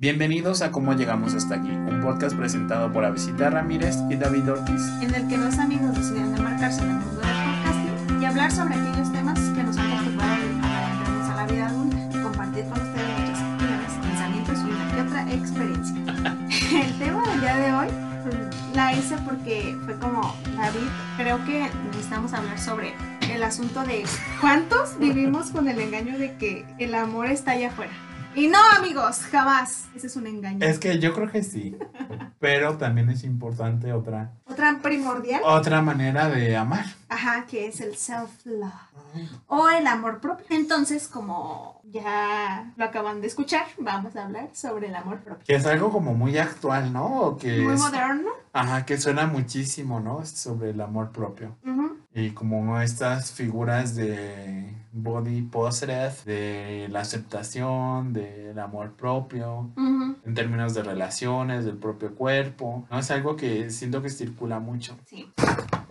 Bienvenidos a Cómo Llegamos Hasta Aquí, un podcast presentado por Avisita Ramírez y David Ortiz. en el que dos amigos deciden embarcarse en el mundo del podcasting y hablar sobre aquellos temas que nos han preocupado adentrarnos a la vida adulta y compartir con ustedes nuestras opiniones, pensamientos y una que otra experiencia. el tema del día de hoy mm, la hice porque fue como, David, creo que necesitamos hablar sobre el asunto de cuántos vivimos con el engaño de que el amor está allá afuera. Y no, amigos, jamás. Ese es un engaño. Es que yo creo que sí, pero también es importante otra, Otra primordial, otra manera de amar. ajá, que es el self-love. o el amor propio. Entonces, como ya lo acaban de escuchar, vamos a hablar sobre el amor propio. Que es algo como muy actual, ¿no? O que Muy es- moderno. Ajá, que suena muchísimo, ¿no? Sobre el amor propio. Y como estas figuras de body positive, de la aceptación, del amor propio, en términos de relaciones, del propio cuerpo, ¿no? Es algo que siento que circula mucho. Sí.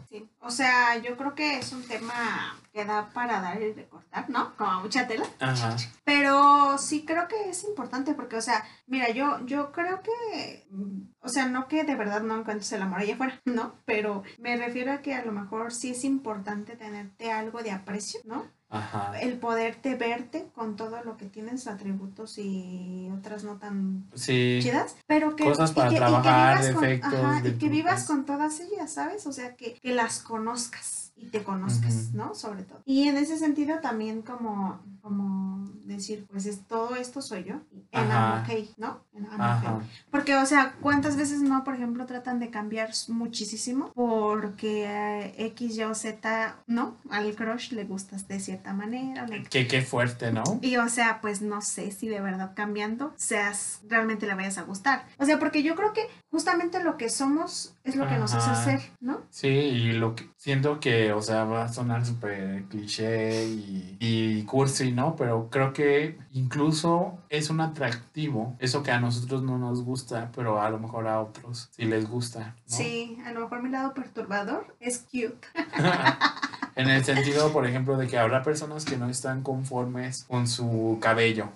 Sí. O sea, yo creo que es un tema que da para dar y recortar, ¿no? Como mucha tela. Ajá. Pero sí creo que es importante porque, o sea, mira, yo, yo creo que, mm, o sea, no que de verdad no encuentres el amor allá afuera, ¿no? Pero me refiero a que a lo mejor sí es importante tenerte algo de aprecio, ¿no? Ajá. El poderte verte con todo lo que tienes, atributos y otras no tan Sí. chidas, pero que, Cosas y para y que trabajar, vivas con- ajá, y que vivas con todas ellas, ¿sabes? O sea, que, que las conozcas y te conozcas. ¿no? Sobre todo. Y en ese sentido también como, como decir, pues es, todo esto soy yo, en okay, ¿no? En I'm okay. Porque, o sea, ¿cuántas veces no, por ejemplo, tratan de cambiar muchísimo porque eh, X, Y o Z, ¿no? Al crush le gustas de cierta manera, le Que qué fuerte, ¿no? y o sea, pues no sé si de verdad cambiando seas, realmente le vayas a gustar. O sea, porque yo creo que justamente lo que somos es lo que nos hace ser, ¿no? Sí, y lo que siento que, o sea, va a sonar súper cliché y, y cursi, ¿no? Pero creo que incluso es un atractivo, eso que a nosotros no nos gusta, pero a lo mejor a otros sí les gusta, ¿no? Sí, a lo mejor mi lado perturbador es cute. en el sentido, por ejemplo, de que habrá personas que no están conformes con su cabello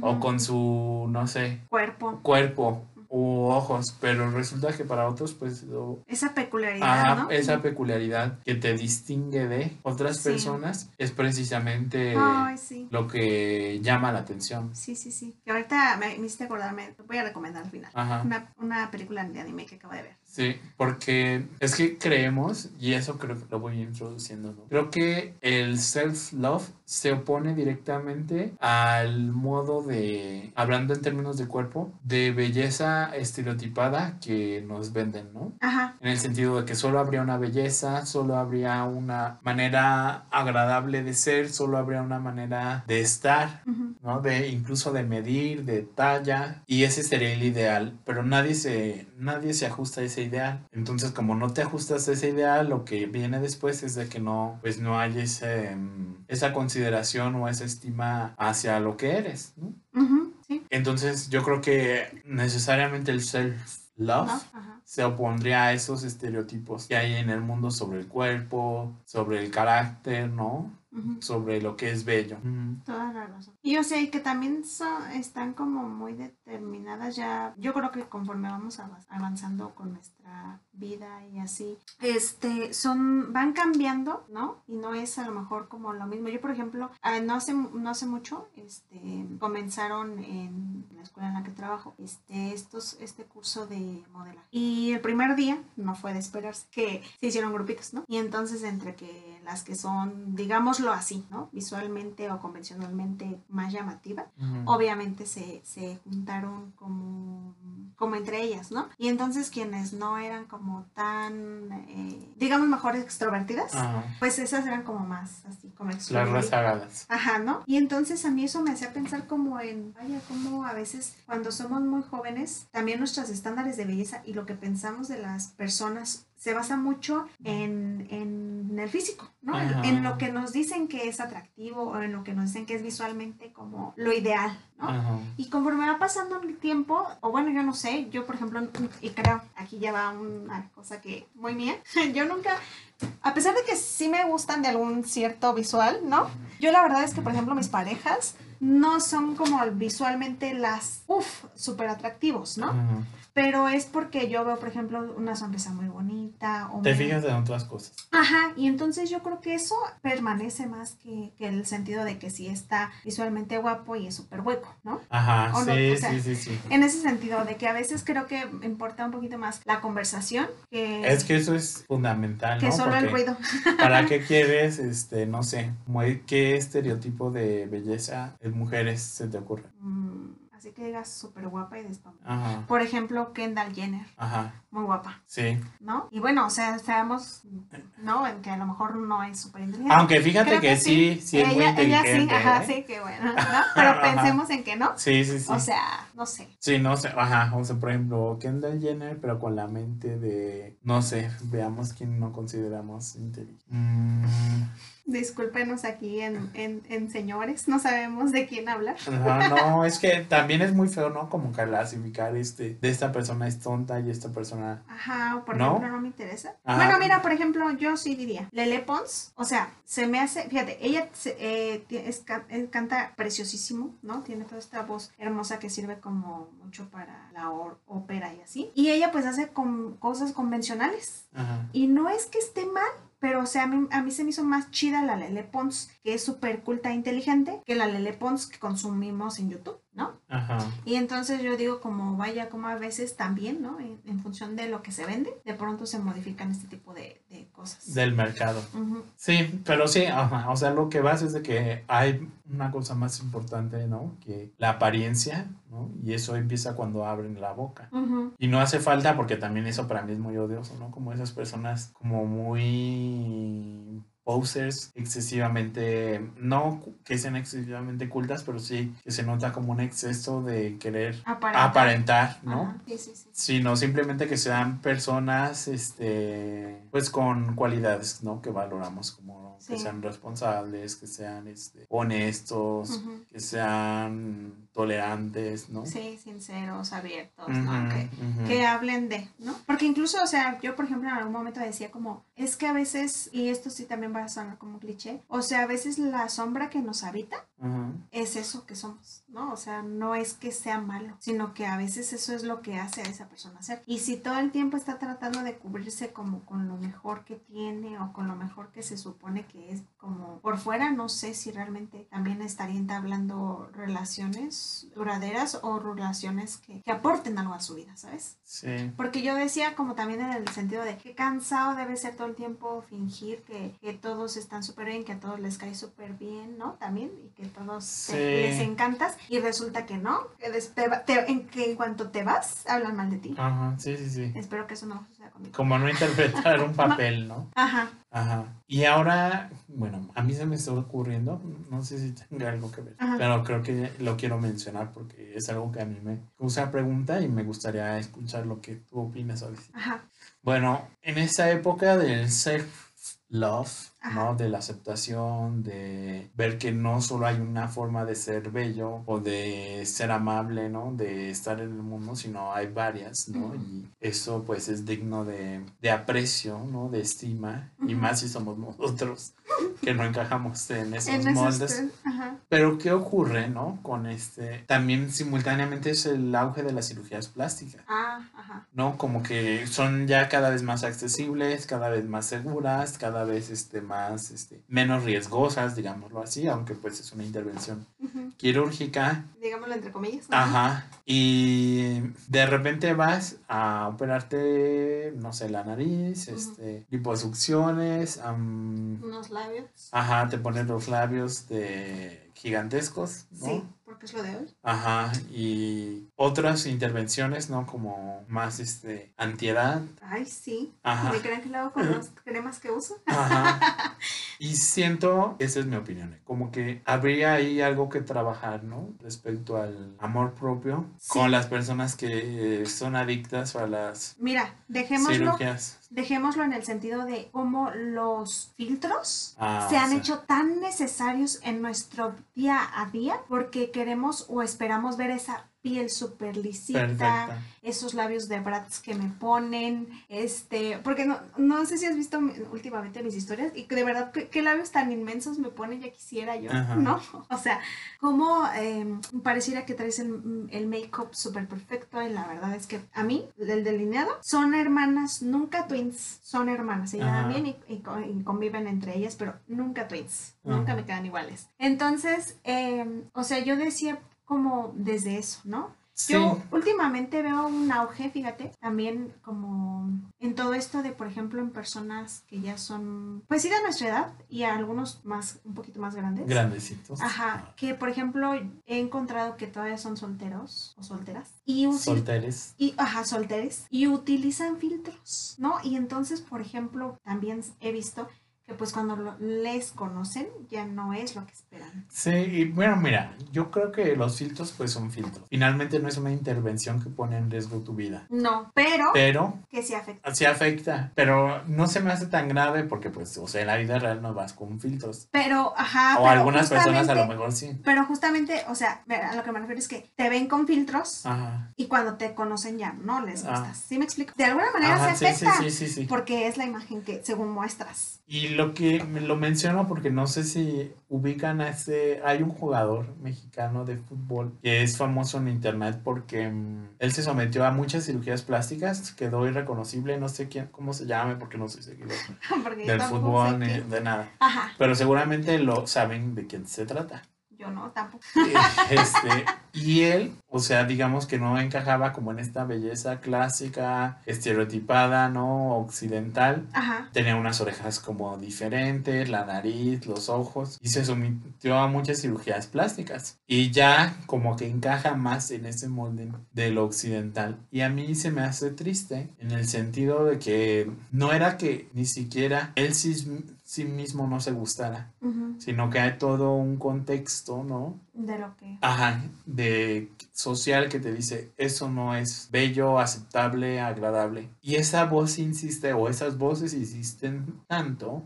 o con su, no sé, cuerpo. cuerpo u ojos, pero resulta que para otros, pues, Esa peculiaridad, ¿no? esa peculiaridad que te distingue de otras Sí. personas es precisamente Ay, sí. lo que llama la atención. Sí, sí, sí. Que ahorita me, me hiciste acordarme, voy a recomendar al final. Ajá. Una, una película de anime que acabo de ver. Sí, porque es que creemos, y eso creo que lo voy introduciendo, ¿no? Creo que el self-love se opone directamente al modo de, hablando en términos de cuerpo, de belleza estereotipada que nos venden, ¿no? Ajá. En el sentido de que solo habría una belleza, solo habría una manera agradable de ser, solo habría una manera de estar, Ujú. ¿no? De incluso de medir, de talla, y ese sería el ideal, pero nadie se nadie se ajusta a ese ideal. Entonces, como no te ajustas a ese ideal, lo que viene después es de que no pues no hay ese, mm, esa consideración o esa estima hacia lo que eres, ¿no? Sí. Entonces, yo creo que necesariamente el self love ¿No? Ajá. se opondría a esos estereotipos que hay en el mundo sobre el cuerpo, sobre el carácter, ¿no? Sobre lo que es bello. Toda la razón. Y o sea, y que también son, están como muy determinadas ya, yo creo que conforme vamos av- avanzando con nuestra vida y así, este, son, van cambiando, ¿no? Y no es a lo mejor como lo mismo. Yo, por ejemplo, ah, no hace, no hace mucho, este, comenzaron en la escuela en la que trabajo, este, estos, este curso de modelaje. Y el primer día, no fue de esperarse, que se hicieron grupitos, ¿no? Y entonces entre que las que son, digámoslo así, ¿no? Visualmente o convencionalmente más llamativas, obviamente se, se juntaron como, como entre ellas, ¿no? Y entonces quienes no eran como tan, eh, digamos, mejor extrovertidas, pues esas eran como más así, como Las extrovertidas. rezagadas. Ajá, ¿no? Y entonces a mí eso me hacía pensar como en, vaya, como a veces cuando somos muy jóvenes, también nuestros estándares de belleza y lo que pensamos de las personas se basa mucho en, en el físico, ¿no? En, en lo que nos dicen que es atractivo o en lo que nos dicen que es visualmente como lo ideal, ¿no? Ajá. Y conforme va pasando el tiempo, o bueno, yo no sé, yo por ejemplo, y creo, aquí ya va una cosa que muy mía, yo nunca, a pesar de que sí me gustan de algún cierto visual, ¿no? Yo la verdad es que, por ejemplo, mis parejas no son como visualmente las, uff, súper atractivos, ¿no? Pero es porque yo veo, por ejemplo, una sonrisa muy bonita. O Te me- fijas en otras cosas. Ajá, y entonces yo creo que eso permanece más que, que el sentido de que sí está visualmente guapo y es súper hueco, ¿no? Ajá, O no, sí, o sea, sí, sí, sí. En ese sentido, de que a veces creo que importa un poquito más la conversación que, Es que eso es fundamental, que ¿no? solo el ruido. ¿Para qué quieres, este, no sé, qué estereotipo de belleza en mujeres se te ocurre? Mm, así que digas súper guapa y despampada. Ajá, Por ejemplo, Kendall Jenner, ajá, muy guapa, sí. ¿no? Y bueno, o sea, sabemos, ¿no? En que a lo mejor no es súper inteligente. Aunque fíjate que, sí, sí es muy ella, ella sí, inteligente. ajá, ¿eh? sí, que bueno, ¿no? Pero Ajá. pensemos en que no. Sí, sí, sí. O sea, no sé. Sí, no sé, ajá, o sea, por ejemplo, Kendall Jenner, pero con la mente de, no sé, veamos quién no consideramos inteligente. Mm, Discúlpenos aquí en, en, en señores, no sabemos de quién hablar. ajá, no, es que también es muy feo, ¿no? Como clasificar este, de esta persona es tonta y esta persona... Ajá, o por ¿No? ejemplo, no me interesa. Ajá. Bueno, mira, por ejemplo, yo sí diría, Lele Pons, o sea, se me hace, fíjate, ella se- eh, es ca- eh, canta preciosísimo, ¿no? Tiene toda esta voz hermosa que sirve como mucho para la ópera y así. Y ella pues hace con cosas convencionales. Ajá, Y no es que esté mal, pero o sea, a mí, a mí se me hizo más chida la Lele Pons, que es súper culta e inteligente, que la Lele Pons que consumimos en YouTube, ¿no? ajá, Y entonces yo digo como vaya, como a veces también, ¿no? En, en función de lo que se vende, de pronto se modifican este tipo de, de cosas. del mercado. Sí, pero sí, ajá, o sea, lo que vas es de que hay una cosa más importante, ¿no? Que la apariencia, ¿no? Y eso empieza cuando abren la boca. Y no hace falta porque también eso para mí es muy odioso, ¿no? Como esas personas como muy posers excesivamente, no que sean excesivamente cultas, pero sí que se nota como un exceso de querer Aparentar. aparentar, ¿no? Ajá, Sí, sí, sí. sino simplemente que sean personas, este, pues con cualidades, ¿no? Que valoramos como que sean responsables, que sean, este, honestos, que sean tolerantes, ¿no? Sí, sinceros, abiertos, ¿no? Que, que hablen de, ¿no? Porque incluso, o sea, yo por ejemplo en algún momento decía como, es que a veces, y esto sí también va a sonar como cliché, o sea, a veces la sombra que nos habita Ujú. es eso que somos, ¿no? O sea, no es que sea malo, sino que a veces eso es lo que hace a esa persona ser. Y si todo el tiempo está tratando de cubrirse como con lo mejor que tiene o con lo mejor que se supone que es como por fuera, no sé si realmente también estaría entablando relaciones duraderas o relaciones que, que aporten algo a su vida, ¿sabes? Sí. Porque yo decía como también en el sentido de que cansado debe ser todo el tiempo fingir que, que todos están súper bien, que a todos les cae súper bien, ¿no? También, y que todos te- Sí. les encantas, y resulta que no, que, te te- en, que en cuanto te vas, hablan mal de ti. Ajá, sí, sí, sí. Espero que eso no suceda conmigo. Como no interpretar un papel, ¿no? Ajá, Ajá. Y ahora, bueno, a mí se me está ocurriendo, no sé si tenga algo que ver, Ajá. pero creo que lo quiero mencionar porque es algo que a mí me causa pregunta y me gustaría escuchar lo que tú opinas, ajá, Bueno, en esa época del self-love, ¿no? De la aceptación, de ver que no solo hay una forma de ser bello o de ser amable, ¿no? De estar en el mundo, sino hay varias, ¿no? Y eso pues es digno de, de aprecio, ¿no? De estima, y Ujú. más si somos nosotros que no encajamos en esos en moldes. ajá, Pero ¿qué ocurre, no? Con este, también simultáneamente es el auge de las cirugías plásticas. ah, ajá, ¿no? Como que son ya cada vez más accesibles, cada vez más seguras, cada vez este, más, este, menos riesgosas, digámoslo así, aunque pues es una intervención quirúrgica. digámoslo entre comillas. ¿no? Ajá. Y de repente vas a operarte, no sé, la nariz, este, liposucciones, am, Unos labios. ajá, te pones los labios de gigantescos, ¿no? Sí, porque es lo de hoy. Ajá, y otras intervenciones, ¿no? Como más, este, antiedad. Ay, sí. Ajá. ¿Me creen que lo hago con las cremas que uso? Ajá. Y siento, esa es mi opinión, ¿eh? como que habría ahí algo que trabajar, ¿no? Respecto al amor propio Sí. con las personas que son adictas a las Mira, dejémoslo, cirugías. dejémoslo en el sentido de cómo los filtros Ah, se han hecho tan necesarios en nuestro día a día porque queremos o esperamos ver esa piel súper lisita, Perfecta. esos labios de brats que me ponen, este, porque no, no sé si has visto últimamente mis historias y que de verdad qué, qué labios tan inmensos me ponen, ya quisiera yo, Ajá. ¿no? O sea, como eh, pareciera que traes el, el make-up súper perfecto y la verdad es que a mí, el delineado, son hermanas, nunca twins, son hermanas, se llevan bien y, y co- y conviven entre ellas, pero nunca twins, nunca me quedan iguales. Entonces, eh, o sea, yo decía como desde eso, ¿no? Sí. Yo últimamente veo un auge, fíjate, también como en todo esto de, por ejemplo, en personas que ya son, pues sí, de nuestra edad y a algunos más, un poquito más grandes. Grandecitos. Ajá, que por ejemplo he encontrado que todavía son solteros o solteras y, Solteres. y ajá, solteres y utilizan filtros, ¿no? Y entonces, por ejemplo, también he visto que pues cuando lo- les conocen ya no es lo que esperan. Sí, y bueno, mira, yo creo que los filtros pues son filtros. Finalmente no es una intervención que pone en riesgo tu vida. No, pero Pero que sí afecta. sí afecta, pero no se me hace tan grave porque pues, o sea, en la vida real no vas con filtros. Pero, ajá, o pero algunas personas a lo mejor sí. Pero justamente, o sea, a lo que me refiero es que te ven con filtros Ajá. y cuando te conocen ya no les Ah. gustas. ¿Sí me explico? De alguna manera Ajá, se afecta. sí, sí, sí. Porque es la imagen que según muestras. Y lo que lo menciono porque no sé si ubican a ese, hay un jugador mexicano de fútbol que es famoso en internet porque mm, él se sometió a muchas cirugías plásticas, quedó irreconocible, no sé quién, cómo se llame porque no soy seguidor del fútbol ni de nada. Ajá, Pero seguramente lo saben de quién se trata. Yo no, tampoco. Este, y él, o sea, digamos que no encajaba como en esta belleza clásica, estereotipada, ¿no? Occidental. Ajá. Tenía unas orejas como diferentes, la nariz, los ojos, y se sometió a muchas cirugías plásticas. Y ya como que encaja más en ese molde de lo occidental. Y a mí se me hace triste en el sentido de que no era que ni siquiera él sí, sí mismo no se gustara, sino que hay todo un contexto, ¿no? De lo que. Ajá, de social que te dice eso no es bello, aceptable, agradable. Y esa voz insiste, o esas voces insisten tanto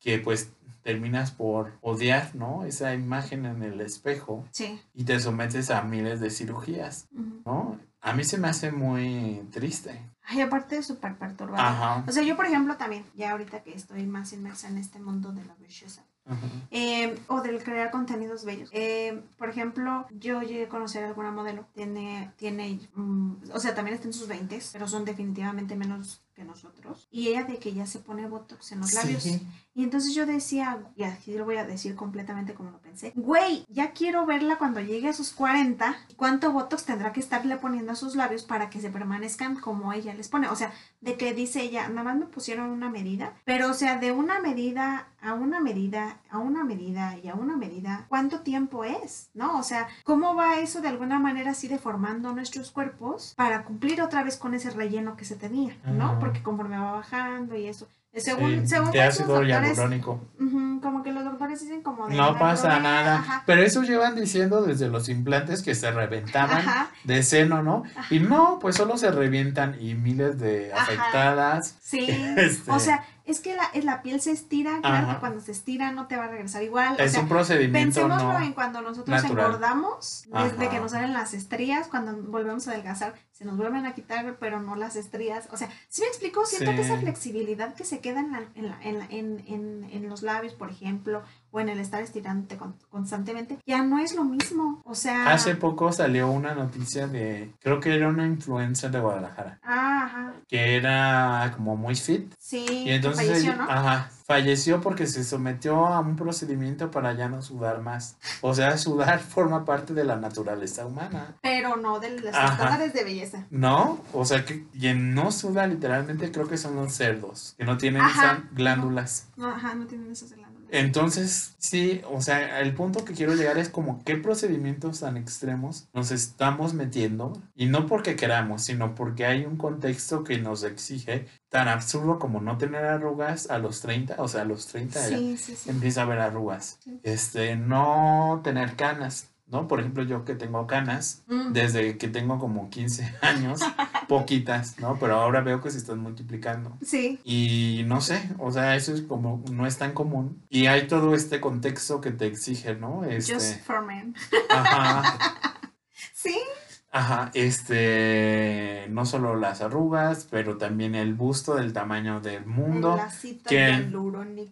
que pues terminas por odiar, ¿no? Esa imagen en el espejo Sí. y te sometes a miles de cirugías. ¿no? A mí se me hace muy triste. Ay, aparte es súper perturbador. Ajá. O sea, yo, por ejemplo, también, ya ahorita que estoy más inmersa en este mundo de la belleza, eh, o del crear contenidos bellos. Eh, por ejemplo, yo llegué a conocer a alguna modelo, tiene, tiene, mm, o sea, también está en sus 20, pero son definitivamente menos que nosotros. Y ella de que ya se pone botox en los labios. Sí. Y entonces yo decía, y aquí lo voy a decir completamente como lo pensé, güey, ya quiero verla cuando llegue a sus 40, cuánto botox tendrá que estarle poniendo a sus labios para que se permanezcan como ella les pone. O sea, de que dice ella, nada más me pusieron una medida, pero o sea, de una medida a una medida, a una medida y a una medida, ¿cuánto tiempo es? ¿No? O sea, ¿cómo va eso de alguna manera así deformando nuestros cuerpos para cumplir otra vez con ese relleno que se tenía, ¿no? Porque conforme va bajando y eso. Según, Sí, según de muchos ácido hialurónico. Como que los doctores dicen como de No "Ay, pasa problema", nada. ajá, Pero eso llevan diciendo desde los implantes que se reventaban Ajá, de seno, ¿no? Y no, pues solo se revientan y miles de afectadas. sí. Este, O sea, es que la, es la piel se estira, claro que cuando se estira no te va a regresar igual. o es sea, un procedimiento Pensémoslo no. en cuando nosotros natural. engordamos, desde que nos salen las estrías, cuando volvemos a adelgazar, se nos vuelven a quitar, pero no las estrías. O sea, si me explico, siento que esa Sí. flexibilidad que se queda en, la- en, la- en, la- en, en- en los labios, por ejemplo, o en el estar estirándote con- constantemente, ya no es lo mismo. O sea, Hace poco salió una noticia de, creo que era una influencer de Guadalajara, ah, ajá, que era como muy fit. sí, Y entonces, falleció, ¿no? ajá, falleció porque se sometió a un procedimiento para ya no sudar más. O sea, sudar forma parte de la naturaleza humana. Pero no de los estándares de belleza. ¿No? O sea, que quien no suda literalmente creo que son los cerdos, que no tienen Ajá. esas glándulas. No, ajá, no tienen esas glándulas. Entonces, sí, o sea, el punto que quiero llegar es como qué procedimientos tan extremos nos estamos metiendo, y no porque queramos, sino porque hay un contexto que nos exige tan absurdo como no tener arrugas a los 30, o sea, a los 30 ya Sí, sí, sí. empieza a haber arrugas. Este, no tener canas, ¿no? Por ejemplo, yo que tengo canas, Mm. desde que tengo como 15 años, poquitas, ¿no? Pero ahora veo que se están multiplicando. Sí, Y no sé, o sea, eso es como, no es tan común. Y hay todo este contexto que te exige, ¿no? Este, just for men. ajá, Sí, Ajá, este, no solo las arrugas, pero también el busto del tamaño del mundo. La cita que-.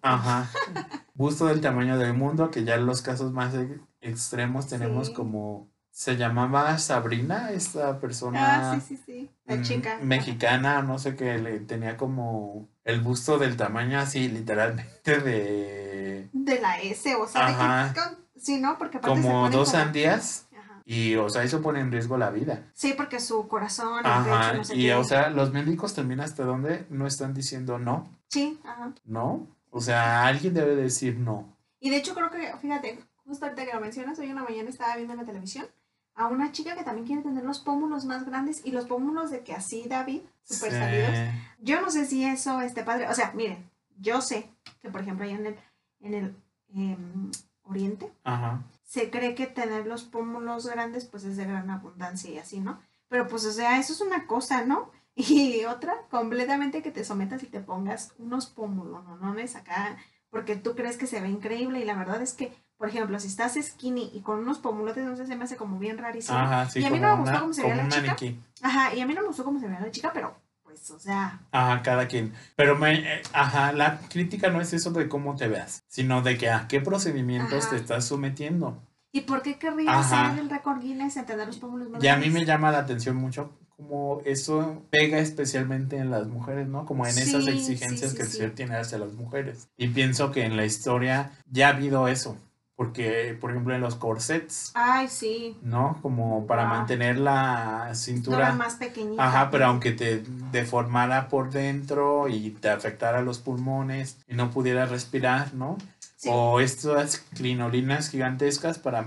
Ajá, busto del tamaño del mundo, que ya en los casos más extremos tenemos Sí. como, se llamaba Sabrina, esta persona Ah, sí, sí, sí. La mm, chica. mexicana, no sé qué, le tenía como el busto del tamaño así, literalmente de De la S, o sea, de Ajá. que. con- Sí, ¿no? Porque aparte como dos sandías. Y, o sea, eso pone en riesgo la vida. Sí, porque su corazón, Ajá, pecho, no sé y qué. o sea, los médicos también hasta dónde no están diciendo no, Sí, ajá. no. O sea, alguien debe decir no. Y de hecho creo que, fíjate, justo ahorita que lo mencionas, hoy en la mañana estaba viendo en la televisión a una chica que también quiere tener los pómulos más grandes y los pómulos de que así, David, súper Sí. salidos. Yo no sé si eso esté padre. O sea, miren, yo sé que, por ejemplo, allá en el, en el em, oriente, Ajá. Se cree que tener los pómulos grandes, pues es de gran abundancia y así, ¿no? Pero pues, o sea, eso es una cosa, ¿no? Y otra, completamente que te sometas y te pongas unos pómulos, ¿no? No acá, porque tú crees que se ve increíble y la verdad es que, por ejemplo, si estás skinny y con unos pómulotes, no sé, se me hace como bien rarísimo. Ajá, sí, Y a mí no me gustó cómo se veía la chica. maniquí. Ajá, y a mí no me gustó cómo se veía la chica, pero pues, o sea, Ajá, cada quien. Pero me, eh, ajá, la crítica no es eso de cómo te veas, sino de que a qué procedimientos Ajá. te estás sometiendo. ¿y por qué querría Ajá. hacer el récord Guinness en tener los pómulos más Y a mí me llama la atención mucho como eso pega especialmente en las mujeres, ¿no? Como en esas Sí, exigencias sí, que sí, el sí. ser tiene hacia las mujeres. Y pienso que en la historia ya ha habido eso, porque por ejemplo en los corsets, Ay, sí. ¿no? Como para mantener la cintura. más pequeñita. Ajá, pero aunque te deformara por dentro y te afectara los pulmones y no pudieras respirar, ¿no? Sí. O estas crinolinas gigantescas para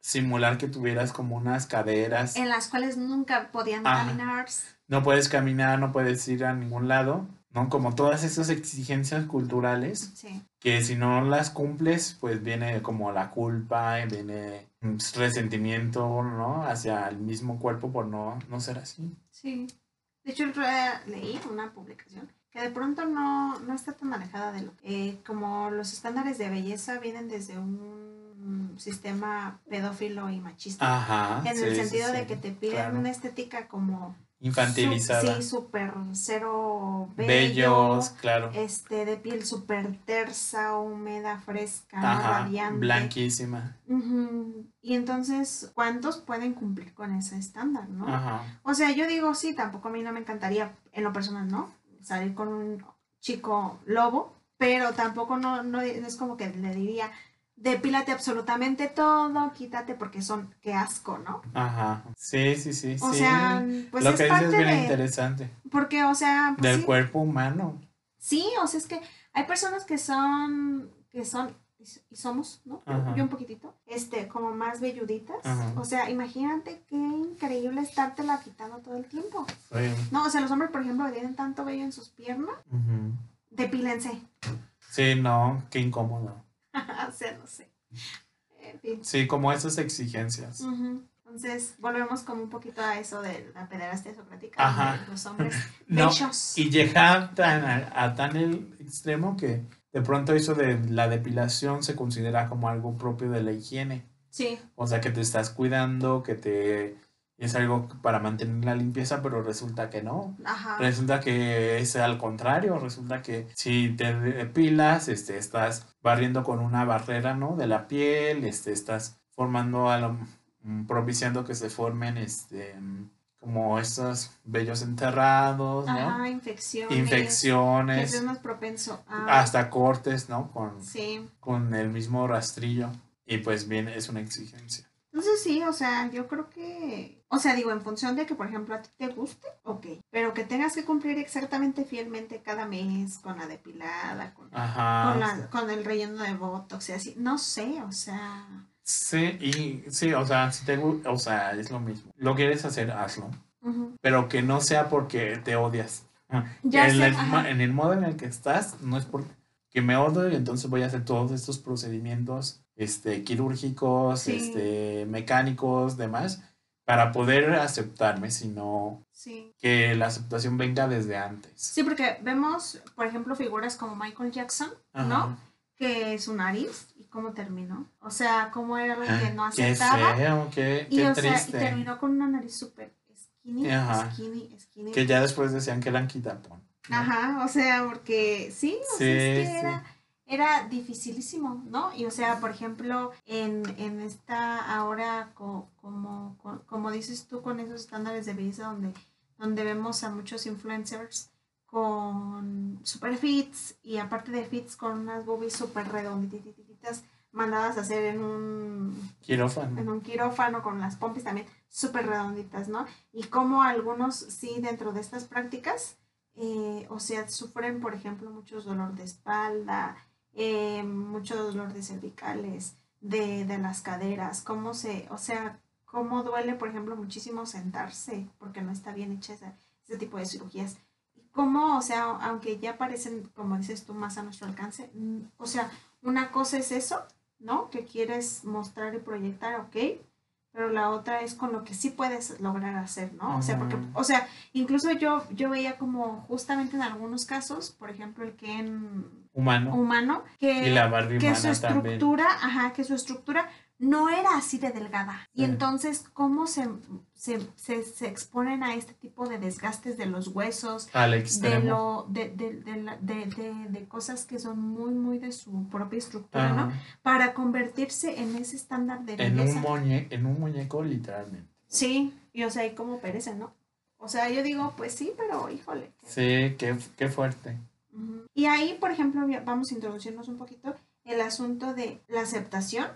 simular que tuvieras como unas caderas. en las cuales nunca podían Ajá. caminar. No puedes caminar, no puedes ir a ningún lado, ¿no? Como todas esas exigencias culturales Sí. que si no las cumples, pues viene como la culpa viene resentimiento, ¿no? Hacia el mismo cuerpo por no, no ser así. Sí. De hecho, leí una publicación que de pronto no, no está tan alejada de lo eh, como los estándares de belleza vienen desde un sistema pedófilo y machista. Ajá. en sí, el sí, sentido de que te piden claro. una estética como Infantilizada. sí, súper cero bello, Bellos, claro. este de piel súper tersa, húmeda, fresca. Ajá. radiante. Blanquísima. Ujú. Y entonces, ¿cuántos pueden cumplir con ese estándar, no? Ajá. O sea, yo digo, sí, tampoco a mí no me encantaría, en lo personal, ¿no? Salir con un chico lobo, pero tampoco no, no es como que le diría, depílate absolutamente todo, quítate porque son, qué asco, ¿no? Ajá. Sí, sí, sí. O sí. sea, pues Lo es que dices es bien de, interesante. porque, o sea, pues Del sí, cuerpo humano. sí, o sea, es que hay personas que son, que son, y somos, ¿no? Ajá. Yo un poquitito, este, como más velluditas. Ajá. O sea, imagínate qué increíble estártela quitando todo el tiempo. Sí. No, o sea, los hombres, por ejemplo, que tienen tanto vello en sus piernas, Ujú. depílense. Sí, no, qué incómodo. o sea, no sé. En fin. Sí, como esas exigencias. Entonces, volvemos como un poquito a eso de la pederastia socrática. Ajá. de Los hombres No, y llega tan a, a tan el extremo que de pronto eso de la depilación se considera como algo propio de la higiene. Sí, O sea, que te estás cuidando, que te es algo para mantener la limpieza, pero resulta que no. ajá. Resulta que es al contrario, resulta que si te depilas, este, estás barriendo con una barrera, ¿no? De la piel, este, estás formando, a lo- mm, propiciando que se formen, este, como estos vellos enterrados, ¿no? Ajá, infecciones. Que Infecciones, es más propenso a... hasta cortes, ¿no? Con, Sí. con el mismo rastrillo. Y pues bien, es una exigencia. Entonces sí, o sea, yo creo que, o sea, digo, en función de que, por ejemplo, a ti te guste, ok, pero que tengas que cumplir exactamente fielmente cada mes con la depilada, con, Ajá. con, la- con el relleno de botox y así, no sé, o sea, Sí, y sí, o sea, si te o sea, es lo mismo. Lo quieres hacer, hazlo. pero que no sea porque te odias. Ya en, sé, el, en el modo en el que estás, no es porque me odio y entonces voy a hacer todos estos procedimientos este, quirúrgicos, Sí. este, mecánicos, demás, para poder aceptarme, sino sí. que la aceptación venga desde antes. Sí, porque vemos, por ejemplo, figuras como Michael Jackson, ¿no? Ajá. Que su nariz y cómo terminó. O sea, cómo era algo que Ah, no Qué aceptaba. feo, qué, y, qué o sea, y triste. terminó con una nariz súper skinny, Ajá. skinny, skinny. que ya después decían que eran quitapón. ¿no? Ajá, o sea, porque sí, o sea, es Sí, que sí. Era, dificilísimo, ¿no? Y o sea, por ejemplo, en, en esta ahora, co- como, co- como dices tú, con esos estándares de belleza donde, donde vemos a muchos influencers con super fits y aparte de fits con unas boobies súper redonditas mandadas a hacer en un Quirófano. en un quirófano con las pompis también súper redonditas, ¿no? Y como algunos sí dentro de estas prácticas, eh, o sea, sufren, por ejemplo, muchos dolor de espalda, eh, mucho dolor de cervicales, de, de las caderas, cómo se, o sea, cómo duele, por ejemplo, muchísimo sentarse, porque no está bien hecha esa- ese tipo de cirugías. Y cómo, o sea, aunque ya parecen, como dices tú, más a nuestro alcance, mm, o sea, una cosa es eso, ¿no? Que quieres mostrar y proyectar, ok, pero la otra es con lo que sí puedes lograr hacer, ¿no? O sea, porque, Ujú. o sea, incluso yo, yo veía como justamente en algunos casos, por ejemplo, el Ken Humano. humano, que, y la Barbie que su también. estructura, ajá, que su estructura no era así de delgada. Y entonces, ¿cómo se, se, se, se exponen a este tipo de desgastes de los huesos, Al de, lo, de, de, de, la- de, de- de cosas que son muy, muy de su propia estructura, ¿no? Para convertirse en ese estándar de En belleza. un, muñe en un muñeco, literalmente. Sí, y o sea, y cómo perecen, ¿no? O sea, yo digo, pues sí, pero híjole. Sí, qué, qué fuerte. Y ahí, por ejemplo, vamos a introducirnos un poquito el asunto de la aceptación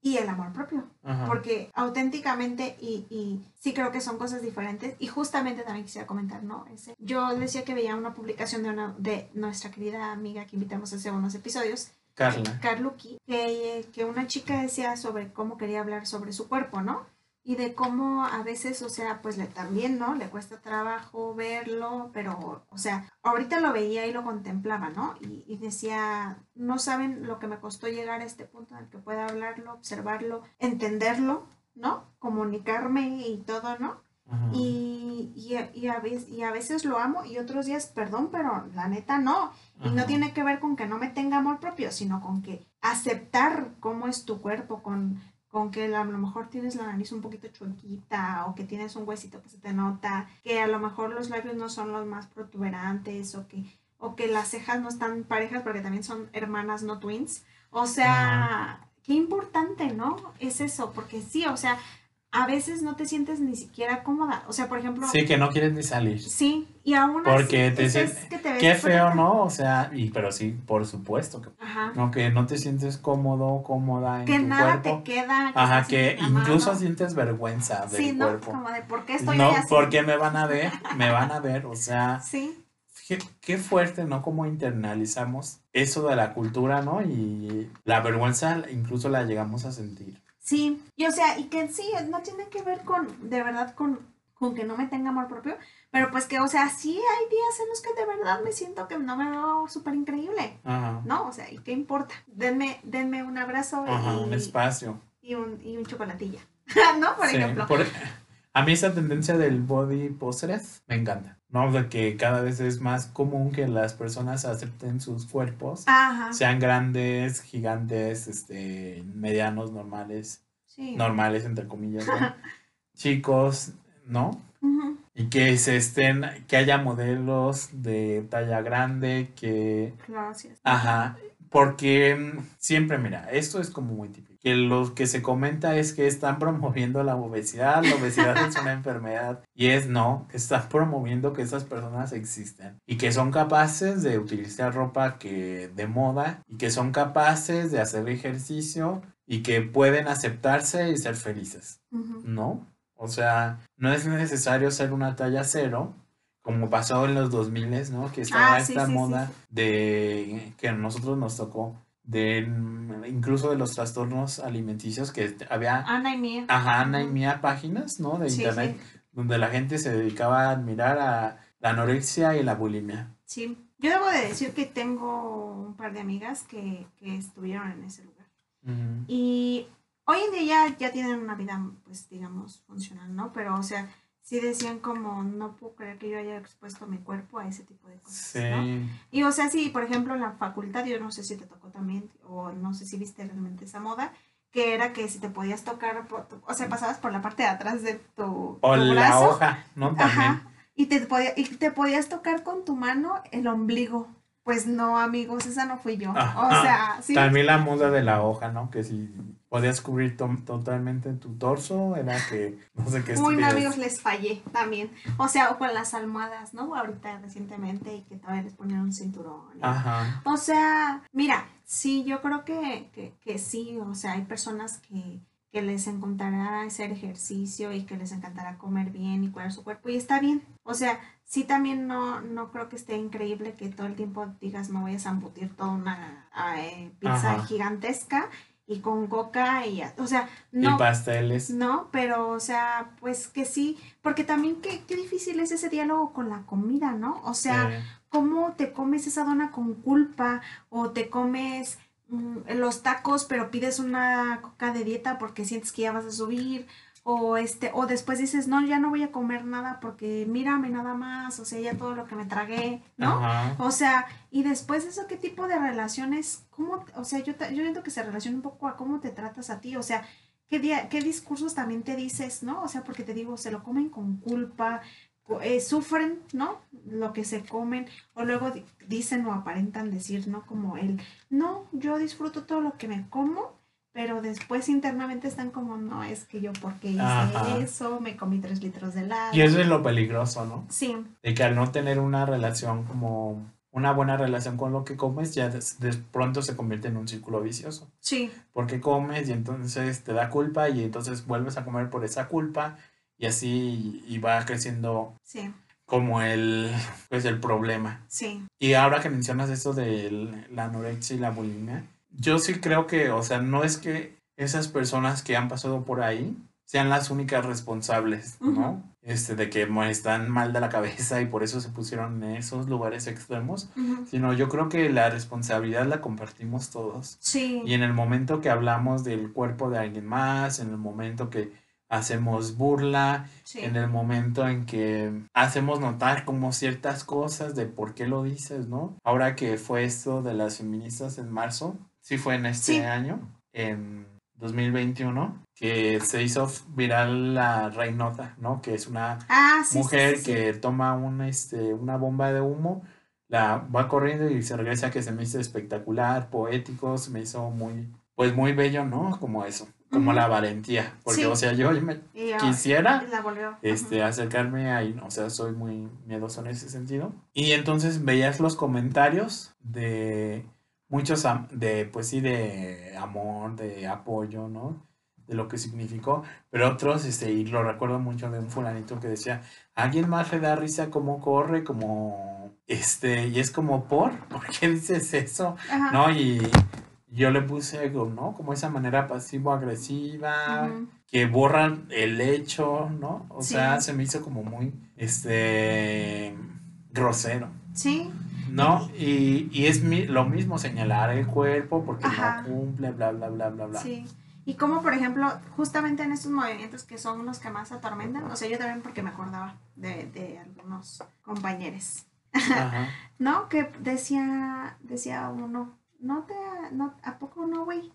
y el amor propio. Porque auténticamente, y, y sí creo que son cosas diferentes, y justamente también quisiera comentar, ¿no? Ese, yo decía que veía una publicación de, una, de nuestra querida amiga que invitamos hace unos episodios, Carla. Carluki, que, que una chica decía sobre cómo quería hablar sobre su cuerpo, ¿no? Y de cómo a veces, o sea, pues le también, ¿no? Le cuesta trabajo verlo, pero, o sea, ahorita lo veía y lo contemplaba, ¿no? Y, y decía, no saben lo que me costó llegar a este punto en el que pueda hablarlo, observarlo, entenderlo, ¿no? Comunicarme y todo, ¿no? Y, y, a- y a veces, y a veces lo amo y otros días, perdón, pero la neta no. Y no tiene que ver con que no me tenga amor propio, sino con que aceptar cómo es tu cuerpo, con, con que a lo mejor tienes la nariz un poquito chuequita o que tienes un huesito que se te nota, que a lo mejor los labios no son los más protuberantes o que, o que las cejas no están parejas porque también son hermanas, no twins. O sea, qué importante, ¿no? Es eso, porque sí, o sea, a veces no te sientes ni siquiera cómoda. O sea, por ejemplo, Sí, que no quieres ni salir. sí, y aún Porque así te es- dicen, que te Qué feo. ¿no? O sea, y pero sí, por supuesto. Que, Ajá. no, que no te sientes cómodo, cómoda en que tu nada cuerpo. te queda. Ajá, que incluso sientes vergüenza del Sí, ¿no? cuerpo. Como de por qué estoy No, así. porque me van a ver, me van a ver, o sea, Sí, qué, qué fuerte, ¿no? Cómo internalizamos eso de la cultura, ¿no? Y la vergüenza incluso la llegamos a sentir. Sí. Y o sea, y que sí, no tiene que ver con, de verdad, con, con que no me tenga amor propio. Pero pues que, o sea, sí hay días en los que de verdad me siento que no me veo súper increíble. Ajá. ¿No? O sea, ¿y qué importa? Denme, denme un abrazo Ajá, y, un espacio. y un, y un chocolatilla. ¿No? Por Sí, ejemplo. por- a mí esa tendencia del body positive me encanta, ¿no? De que cada vez es más común que las personas acepten sus cuerpos, Ajá. sean grandes, gigantes, este, medianos, normales, Sí. normales entre comillas, ¿no? chicos, ¿no? Y que se estén, que haya modelos de talla grande, que, Gracias. ajá, porque mm, siempre, mira, esto es como muy típico, que lo que se comenta es que están promoviendo la obesidad, la obesidad es una enfermedad, y es no, están promoviendo que esas personas existen y que son capaces de utilizar ropa que de moda y que son capaces de hacer ejercicio y que pueden aceptarse y ser felices. ¿no? O sea, no es necesario ser una talla cero, como pasó en los 2000, ¿no? Que estaba Ah, sí, esta sí, moda sí. de que a nosotros nos tocó, de incluso de los trastornos alimenticios, que había, Ana y Mía. ajá, Ana y. Mía páginas, ¿no? De Sí, internet, sí. donde la gente se dedicaba a admirar a la anorexia y la bulimia. Sí, yo debo de decir que tengo un par de amigas que, que estuvieron en ese lugar. Y hoy en día ya, ya tienen una vida, pues digamos, funcional, ¿no? Pero, o sea, sí decían como, no puedo creer que yo haya expuesto mi cuerpo a ese tipo de cosas. Sí. ¿no? Y o sea, sí, por ejemplo, en la facultad, yo no sé si te tocó también, o no sé si viste realmente esa moda, que era que si te podías tocar, o sea, pasabas por la parte de atrás de tu, O tu la brazo. hoja, ¿no? También. Ajá. Y te, podía- y te podías tocar con tu mano el ombligo. Pues no, amigos, esa no fui yo. Ajá. O sea, sí. También la moda de la hoja, ¿no? Que si podías cubrir to- totalmente tu torso, era que no sé qué Uy, no, amigos, les fallé también. O sea, o con las almohadas, ¿no? Ahorita recientemente y que todavía les ponían un cinturón. y- Ajá. O sea, mira, sí, yo creo que, que, que sí, o sea, hay personas que, que les encantará hacer ejercicio y que les encantará comer bien y cuidar su cuerpo y está bien. O sea, sí también no, no creo que esté increíble que todo el tiempo digas me voy a zambutir toda una eh, pizza Ajá. gigantesca y con coca y, ya- o sea, Y no. pasteles. No, pero, o sea, pues que sí, porque también qué, qué difícil es ese diálogo con la comida, ¿no? O sea, cómo te comes esa dona con culpa o te comes mm, los tacos pero pides una coca de dieta porque sientes que ya vas a subir o este o después dices no ya no voy a comer nada porque mírame nada más o sea ya todo lo que me tragué no Ajá. o sea y después eso qué tipo de relaciones cómo o sea yo yo siento que se relaciona un poco a cómo te tratas a ti o sea qué día qué discursos también te dices no o sea porque te digo se lo comen con culpa eh, sufren, ¿no? Lo que se comen, o luego di- dicen o aparentan decir, ¿no? Como el, no, yo disfruto todo lo que me como, pero después internamente están como, no, es que yo porque hice Ajá. eso, me comí tres litros de helado. Y eso es lo peligroso, ¿no? Sí, De que al no tener una relación como una buena relación con lo que comes, ya de, de pronto se convierte en un círculo vicioso. sí, Porque comes y entonces te da culpa y entonces vuelves a comer por esa culpa y así y va creciendo sí, como el pues el problema. sí, Y ahora que mencionas esto de la anorexia y la bulimia, yo sí creo que, o sea, no es que esas personas que han pasado por ahí sean las únicas responsables, ¿no? Este, de que están mal de la cabeza y por eso se pusieron en esos lugares extremos, sino yo creo que la responsabilidad la compartimos todos. sí, Y en el momento que hablamos del cuerpo de alguien más, en el momento que hacemos burla, sí, en el momento en que hacemos notar como ciertas cosas de por qué lo dices, ¿no? Ahora que fue esto de las feministas en marzo, sí fue en este Sí. año, en 2021, que se hizo viral la Reinota, ¿no? Que es una Ah, sí, mujer sí, que toma una, este, una bomba de humo, la va corriendo y se regresa que se me hizo espectacular, poético, se me hizo muy, pues muy bello, ¿no? Como eso, como Ujú. la valentía, porque Sí. o sea, yo me Y, quisiera la este, acercarme ahí, o sea, soy muy miedoso en ese sentido. Y entonces veías los comentarios de muchos, de, pues sí, de amor, de apoyo, ¿no? De lo que significó, pero otros, este, y lo recuerdo mucho de un fulanito que decía, ¿a alguien más le da risa cómo corre, como, este, y es como, ¿por? ¿Por qué dices eso? Ajá. ¿No? Y yo le puse, ¿no? Como esa manera pasivo-agresiva que borran el hecho, ¿no? O Sí. sea, se me hizo como muy, este, grosero, Sí, ¿no? Y, y es mi- lo mismo señalar el cuerpo porque Ajá. no cumple, bla, bla, bla, bla, bla. Sí. Y como, por ejemplo, justamente en estos movimientos que son los que más atormentan, o sea, yo también porque me acordaba de, de algunos compañeros, Ajá. ¿no? Que decía, decía uno, no te, no, ¿a poco no, güey?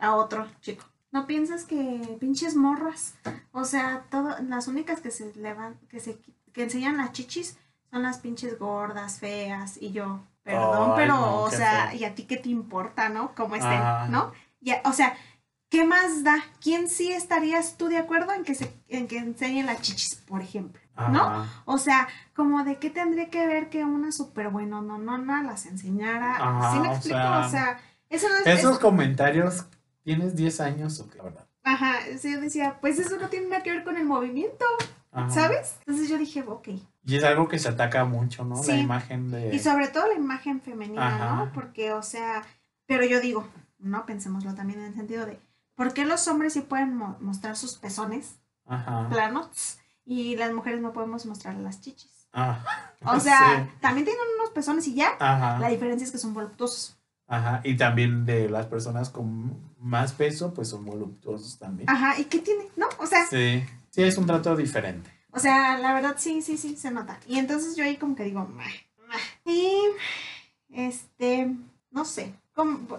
A otro chico. ¿No piensas que pinches morras? O sea, todo, las únicas que se levan, que se, que enseñan las chichis son las pinches gordas, feas, y yo, perdón, pero, no, o sea, feo. ¿y a ti qué te importa, no? Cómo estén. ¿no? Ya, o sea, ¿qué más da? ¿Quién sí estarías tú de acuerdo en que se, en que enseñen las chichis, por ejemplo? ¿No? Ajá. O sea, como de qué tendría que ver que una súper buena no, no, no las enseñara. Ajá, ¿Sí me o explico? sea, o sea, eso no es. Esos es- comentarios, ¿tienes 10 años o qué? verdad? ajá, sí, yo decía, pues eso no tiene nada que ver con el movimiento, Ajá. ¿sabes? Entonces yo dije, ok. Y es algo que se ataca mucho, ¿no? La imagen de... Y sobre todo la imagen femenina, Ajá. ¿no? Porque, o sea, pero yo digo, no pensémoslo también en el sentido de, ¿por qué los hombres sí pueden mo- mostrar sus pezones Ajá. planos y las mujeres no podemos mostrar las chichis? Ah, O sea, sí. también tienen unos pezones y ya. Ajá. La diferencia es que son voluptuosos. Ajá, y también de las personas con más peso, pues son voluptuosos también. Ajá, ¿y qué tiene? ¿No? O sea, Sí, sí, es un trato diferente. O sea, la verdad sí, sí, sí, se nota. Y entonces yo ahí como que digo, y este, no sé,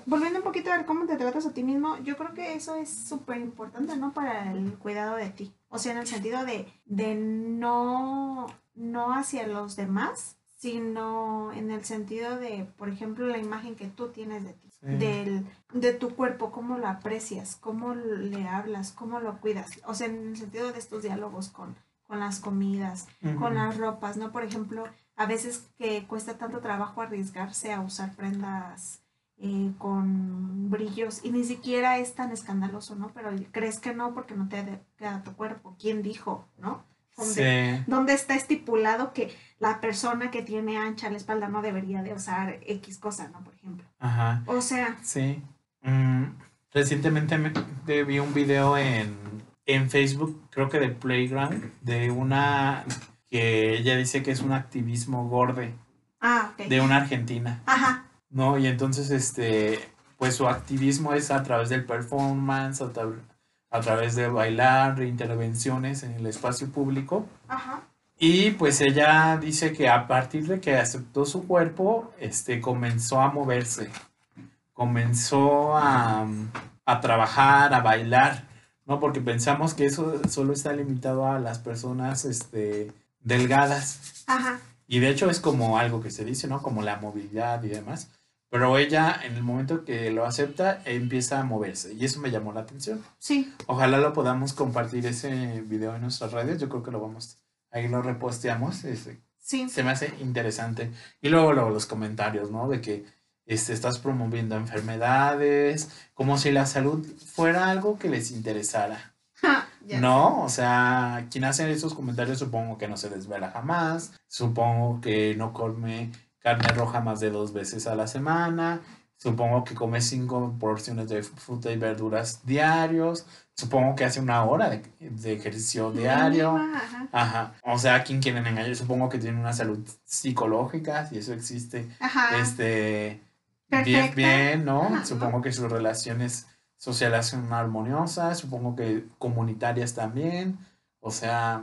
volviendo un poquito a ver cómo te tratas a ti mismo, yo creo que eso es súper importante, ¿no? Para el cuidado de ti. O sea, en el sentido de, de no, no hacia los demás, sino en el sentido de, por ejemplo, la imagen que tú tienes de ti, del, de tu cuerpo, cómo lo aprecias, cómo le hablas, cómo lo cuidas. O sea, en el sentido de estos diálogos con, con las comidas, con las ropas, ¿no? Por ejemplo, a veces que cuesta tanto trabajo arriesgarse a usar prendas eh, con brillos y ni siquiera es tan escandaloso, ¿no? Pero crees que no porque no te queda tu cuerpo. ¿Quién dijo, no? ¿Dónde, está estipulado que la persona que tiene ancha la espalda no debería de usar X cosa, ¿no? Por ejemplo. Ajá. O sea. Sí. Mm, recientemente vi un video en, en Facebook, creo que de Playground, de una que ella dice que es un activismo gorde. Ah, ok. De una argentina. Ajá. ¿no? Y entonces, este, pues su activismo es a través del performance, a, través de bailar, intervenciones en el espacio público. Ajá. Y pues ella dice que a partir de que aceptó su cuerpo, este, comenzó a moverse, comenzó a, a trabajar, a bailar, ¿no? Porque pensamos que eso solo está limitado a las personas, este, delgadas. Ajá. Y de hecho es como algo que se dice, ¿no? Como la movilidad y demás. Pero ella, en el momento que lo acepta, empieza a moverse. Y eso me llamó la atención. Sí. Ojalá lo podamos compartir ese video en nuestras redes. Yo creo que lo vamos, ahí lo reposteamos. Este, sí. Se me hace interesante. Y luego, luego los comentarios, ¿no? De que este, estás promoviendo enfermedades, como si la salud fuera algo que les interesara. no, o sea, quien hace esos comentarios supongo que no se desvela jamás, supongo que no come carne roja más de dos veces a la semana. Supongo que come cinco porciones de fruta y verduras diarios. Supongo que hace una hora de, ejercicio diario. Ajá. O sea, ¿quién quieren engañar? Supongo que tiene una salud psicológica, si eso existe. Ajá. Este, bien, bien, ¿no? Supongo que sus relaciones sociales son armoniosas. Supongo que comunitarias también. O sea,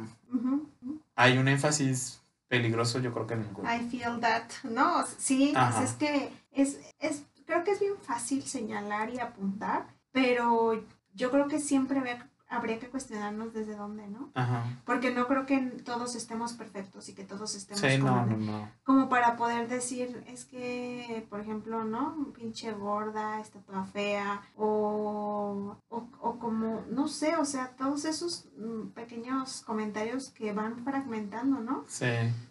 hay un énfasis peligroso yo creo que ninguno. I feel that. No, sí, pues es que es, es, creo que es bien fácil señalar y apuntar, pero yo creo que siempre ve habría que cuestionarnos desde dónde, ¿no? Ajá. Porque no creo que todos estemos perfectos y que todos estemos sí, como, no, no, como para poder decir, es que, por ejemplo, ¿no? Pinche gorda, está toda fea, o, o, como, no sé, o sea, todos esos mm, pequeños comentarios que van fragmentando, ¿no? Sí.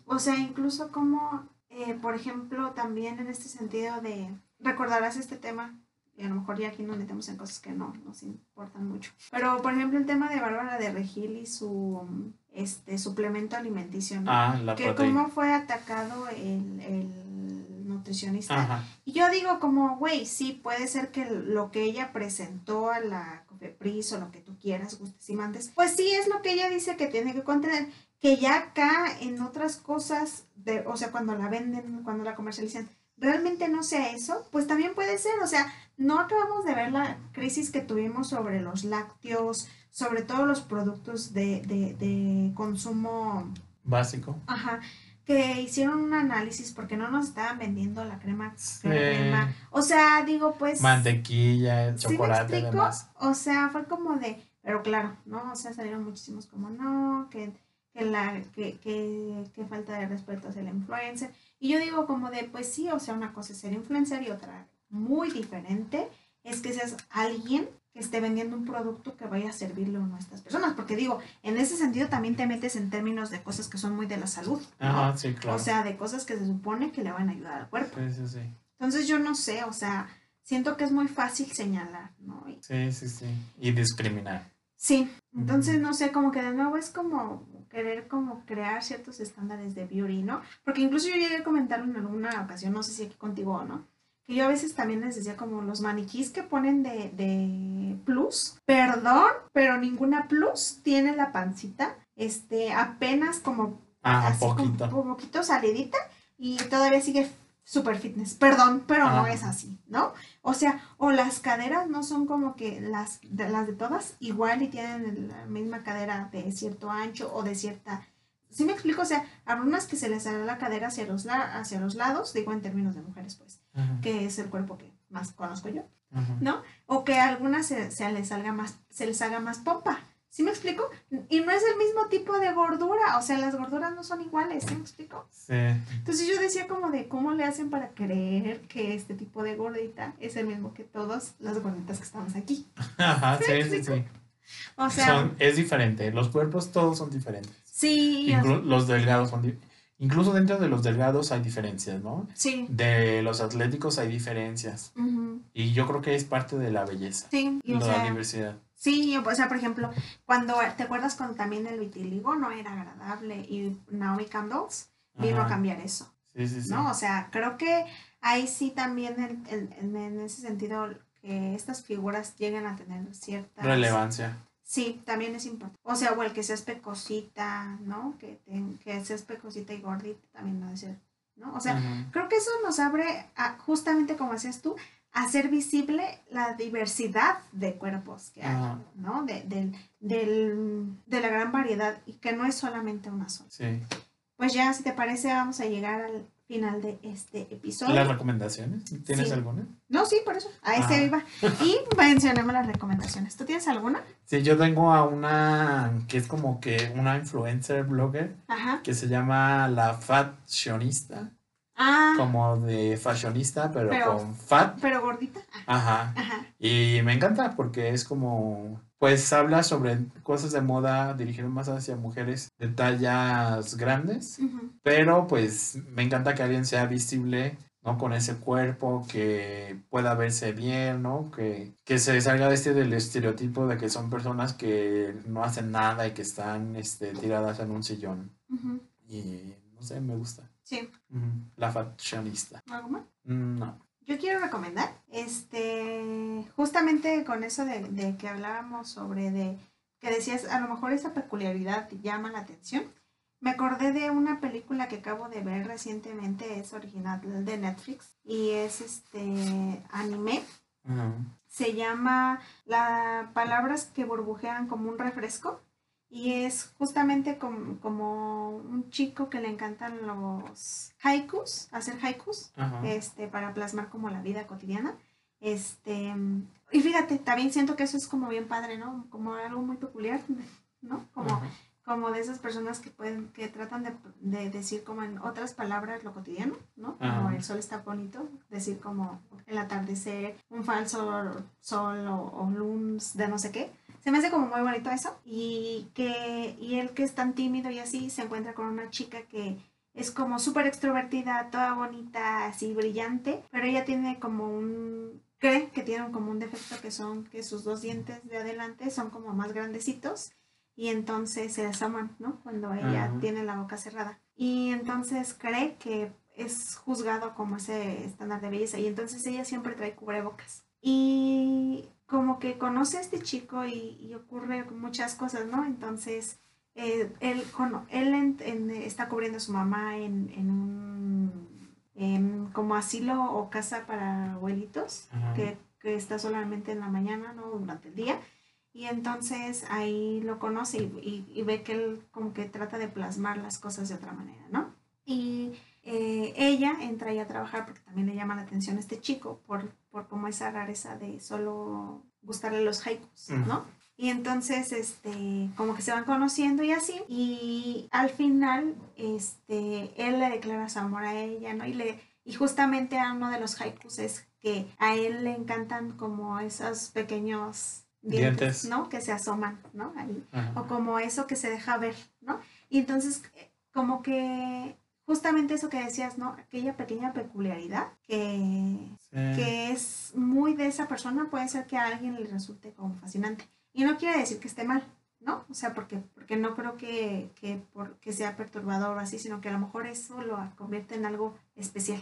O sea, incluso como, eh, por ejemplo, también en este sentido de, recordarás este tema y a lo mejor ya aquí nos metemos en cosas que no nos importan mucho. Pero, por ejemplo, el tema de Bárbara de Regil y su este suplemento alimenticio, ¿no? Ah, la que cómo fue atacado el, el nutricionista. Y yo digo como, güey, sí, puede ser que lo que ella presentó a la COFEPRIS o lo que tú quieras, gustes y pues sí es lo que ella dice que tiene que contener, que ya acá en otras cosas, de, o sea, cuando la venden, cuando la comercializan, realmente no sea eso, pues también puede ser, o sea, no acabamos de ver la crisis que tuvimos sobre los lácteos, sobre todos los productos de, de, de consumo básico. Ajá. Que hicieron un análisis porque no nos estaban vendiendo la crema. crema. O sea, digo, pues. Mantequilla, chocolate, ¿sí O sea, fue como de. Pero claro, ¿no? O sea, salieron muchísimos como no, que, que la, que, que, que falta de respeto hacia el influencer. Y yo digo como de, pues sí, o sea, una cosa es ser influencer y otra muy diferente es que seas alguien que esté vendiendo un producto que vaya a servirle a a estas personas. Porque digo, en ese sentido también te metes en términos de cosas que son muy de la salud. sí, claro. O sea, de cosas que se supone que le van a ayudar al cuerpo. Sí, sí, sí. Entonces yo no sé, o sea, siento que es muy fácil señalar, ¿no? sí, sí, sí. Y discriminar. Sí, entonces no sé, como que de nuevo es como querer como crear ciertos estándares de beauty, ¿no? Porque incluso yo llegué a comentarlo en alguna ocasión, no sé si aquí contigo o no, que yo a veces también les decía como los maniquís que ponen de, de plus, perdón, pero ninguna plus tiene la pancita, este, apenas como, ah, poquito. Como, poquito salidita y todavía sigue super fitness. Perdón, pero no es así, ¿no? O sea, o las caderas no son como que las de, las de todas igual y tienen la misma cadera de cierto ancho o de cierta... ¿Sí me explico? O sea, algunas que se les sale la cadera hacia los, la- hacia los lados, digo en términos de mujeres, pues, que es el cuerpo que más conozco yo. ¿no? O que a algunas se, se les salga más, se les haga más pompa. ¿Sí me explico? Y no es el mismo tipo de gordura, o sea, las gorduras no son iguales, ¿sí me explico? Sí. Entonces yo decía como de cómo le hacen para creer que este tipo de gordita es el mismo que todas las gorditas que estamos aquí. Ajá, sí, ¿Me sí, sí. O sea, Son- es diferente. Los cuerpos todos son diferentes. sí, Inclu- los delgados son Incluso dentro de los delgados hay diferencias, ¿no? sí, De los atléticos hay diferencias. Y yo creo que es parte de la belleza. sí, y la sea, diversidad. Sí, o sea, por ejemplo, cuando, ¿te acuerdas cuando también el vitiligo no era agradable y Naomi Campbell vino a cambiar eso? Sí, sí, sí. ¿no? O sea, creo que ahí sí también en, en- en- ese sentido que estas figuras lleguen a tener cierta Relevancia. Sí, también es importante. O sea, o el que seas pecosita, ¿no? Que, te- que seas pecosita y gordita también no debe ser, ¿no? O sea, Ajá. creo que eso nos abre, a, justamente como decías tú, a hacer visible la diversidad de cuerpos que hay, Ajá. ¿no? De, del- del- de la gran variedad y que no es solamente una sola. Sí. Pues ya, si te parece, vamos a llegar al final de este episodio. ¿Las recomendaciones? ¿Tienes Sí. alguna? No, sí, por eso. A ese Ah. iba. Y mencionemos las recomendaciones. ¿Tú tienes alguna? Sí, yo tengo a una que es como que una influencer blogger Ajá. que se llama la Fashionista, Ah, como de fashionista, pero, Pero- con fat. pero gordita. Ah, Ajá. Ajá. Y me encanta porque es como, pues habla sobre cosas de moda dirigido más hacia mujeres de tallas grandes, pero pues me encanta que alguien sea visible, ¿no? Con ese cuerpo, que pueda verse bien, ¿no? Que, que se salga de este del estereotipo de que son personas que no hacen nada y que están este, tiradas en un sillón. Y no sé, me gusta. Sí. La fashionista. ¿Algo más? Mm, No. Yo quiero recomendar, este, justamente con eso de, de que hablábamos sobre de que decías, a lo mejor esa peculiaridad te llama la atención. Me acordé de una película que acabo de ver recientemente, es original de Netflix y es este anime. Se llama las palabras que burbujean como un refresco y es justamente como, como un chico que le encantan los haikus, hacer haikus Ajá. este, para plasmar como la vida cotidiana. Este, y fíjate, también siento que eso es como bien padre, ¿no? Como algo muy peculiar, ¿no? Como, Ajá. como de esas personas que pueden, que tratan de, de decir como en otras palabras lo cotidiano, ¿no? Como el sol está bonito, decir como el atardecer, un falso sol o, o lunes de no sé qué. Se me hace como muy bonito eso. Y que, y él que es tan tímido y así, se encuentra con una chica que es como súper extrovertida, toda bonita, así brillante, pero ella tiene como un, cree que tiene como un defecto que son que sus dos dientes de adelante son como más grandecitos y entonces se asoman, ¿no? Cuando ella tiene la boca cerrada. Y entonces cree que es juzgado como ese estándar de belleza y entonces ella siempre trae cubrebocas. Y como que conoce a este chico y, y ocurre muchas cosas, ¿no? Entonces eh, él, él en- en- está cubriendo a su mamá en, en un como asilo o casa para abuelitos que, que está solamente en la mañana, ¿no? Durante el día. Y entonces ahí lo conoce y, y- y ve que él como que trata de plasmar las cosas de otra manera, ¿no? Y ella entra ahí a trabajar porque también le llama la atención este chico por, por como esa rareza de solo gustarle los haikus, ¿no? Y entonces, este, como que se van conociendo y así. Y al final, este, él le declara su amor a ella, ¿no? Y le, y justamente a uno de los haikus es que a él le encantan como esos pequeños dientes, Dientes. ¿no? Que se asoman, ¿no? Ahí. Ajá. O como eso que se deja ver, ¿no? Y entonces, eh, como que justamente eso que decías, ¿no? Aquella pequeña peculiaridad que, Sí. que es muy de esa persona, puede ser que a alguien le resulte como fascinante. Y no quiere decir que esté mal, ¿no? O sea, porque, porque no creo que, que, por- que sea perturbador o así, sino que a lo mejor eso lo convierte en algo especial,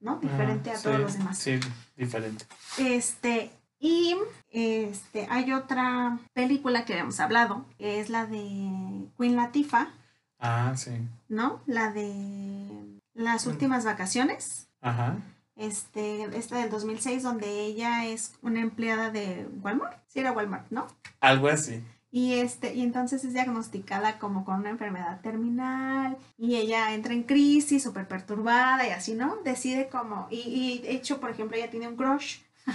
¿no? Diferente a todos sí, los demás. Sí, diferente. Este, y este, hay otra película que habíamos hablado, que es la de Queen Latifah, Ah, sí. ¿no? La de Las últimas vacaciones. Ajá. Este, esta del 2006, donde ella es una empleada de Walmart. Sí, era Walmart, ¿no? Algo así. Y, este, y entonces es diagnosticada como con una enfermedad terminal y ella entra en crisis, súper perturbada y así, ¿no? Decide como, y, y de hecho, por ejemplo, ella tiene un crush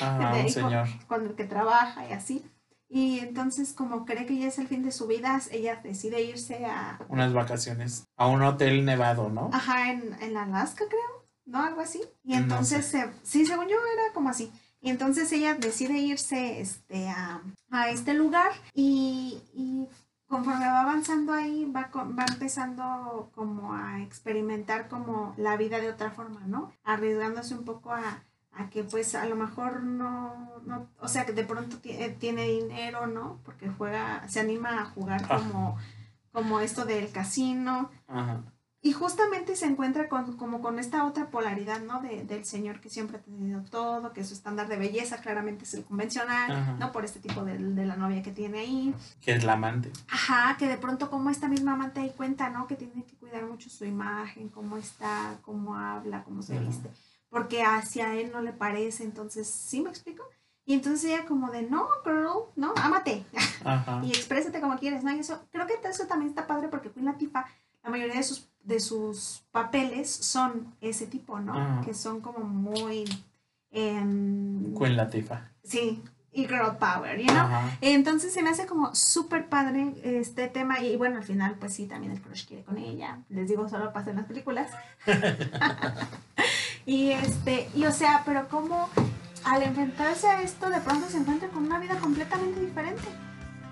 Ajá, de- un señor. con el que trabaja y así. Y entonces como cree que ya es el fin de su vida, ella decide irse a, Unas vacaciones. A un hotel nevado, ¿no? ajá, en, en Alaska creo, ¿no? Algo así. Y No entonces, se- sí, según yo era como así. Y entonces ella decide irse este, a, a este lugar y, y conforme va avanzando ahí, va, va empezando como a experimentar como la vida de otra forma, ¿no? Arriesgándose un poco a, a que pues a lo mejor no, no, o sea, que de pronto eh, tiene dinero, ¿no? Porque juega, se anima a jugar Ah. como, como esto del casino. Ajá. Y justamente se encuentra con, como con esta otra polaridad, ¿no? De, del señor que siempre ha tenido todo, que su estándar de belleza claramente es el convencional, Ajá. ¿no? Por este tipo de, de la novia que tiene ahí. Que es la amante. Ajá, que de pronto como esta misma amante ahí cuenta, ¿no? Que tiene que cuidar mucho su imagen, cómo está, cómo habla, cómo se Ajá. viste, porque hacia él no le parece, entonces, ¿sí me explico? Y entonces ella como de, no, girl, no, ámate Ajá. y exprésate como quieres, ¿no? Y eso, creo que eso también está padre porque Queen Latifah, la mayoría de sus, de sus papeles son ese tipo, ¿no? Ajá. Que son como muy, em, Queen Latifah. sí, y girl power, you know? Ajá. Entonces se me hace como súper padre este tema y bueno, al final pues sí, también el crush quiere con ella. Les digo, solo pasa en las películas. y este, y o sea, pero como al enfrentarse a esto de pronto se encuentra con una vida completamente diferente.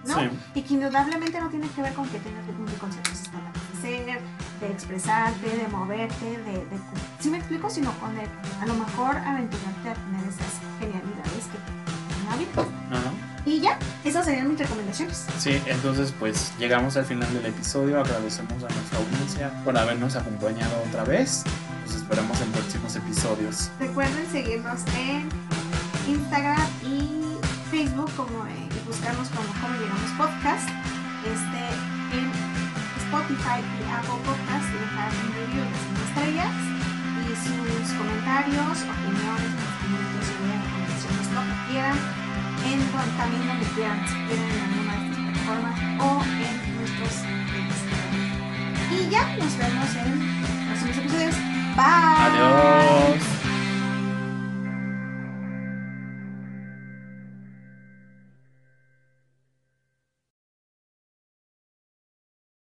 ¿no? Sí. Y que indudablemente no tiene que ver con que tengas que cumplir con ciertos estándares de ser, de expresarte, de moverte, de, de ¿sí me explico? Sino con el, a lo mejor aventurarte a tener esas genialidades que vida. Ajá. Y ya, esas serían mis recomendaciones. Sí, entonces pues llegamos al final del episodio. Agradecemos a nuestra audiencia por habernos acompañado otra vez. Nos esperamos en próximos episodios. Recuerden seguirnos en Instagram y Facebook como eh, y buscarnos como Cómo Llegamos Podcast. Este, en Spotify y Apple Podcast y dejar un review de 5 estrellas y sus comentarios, opiniones, ideas, recomendaciones, lo que quieran, en también donde quieran, si quieren en alguna de estas plataformas o en nuestros Instagram. Y ya nos vemos en los próximos episodios. Bye. Adiós.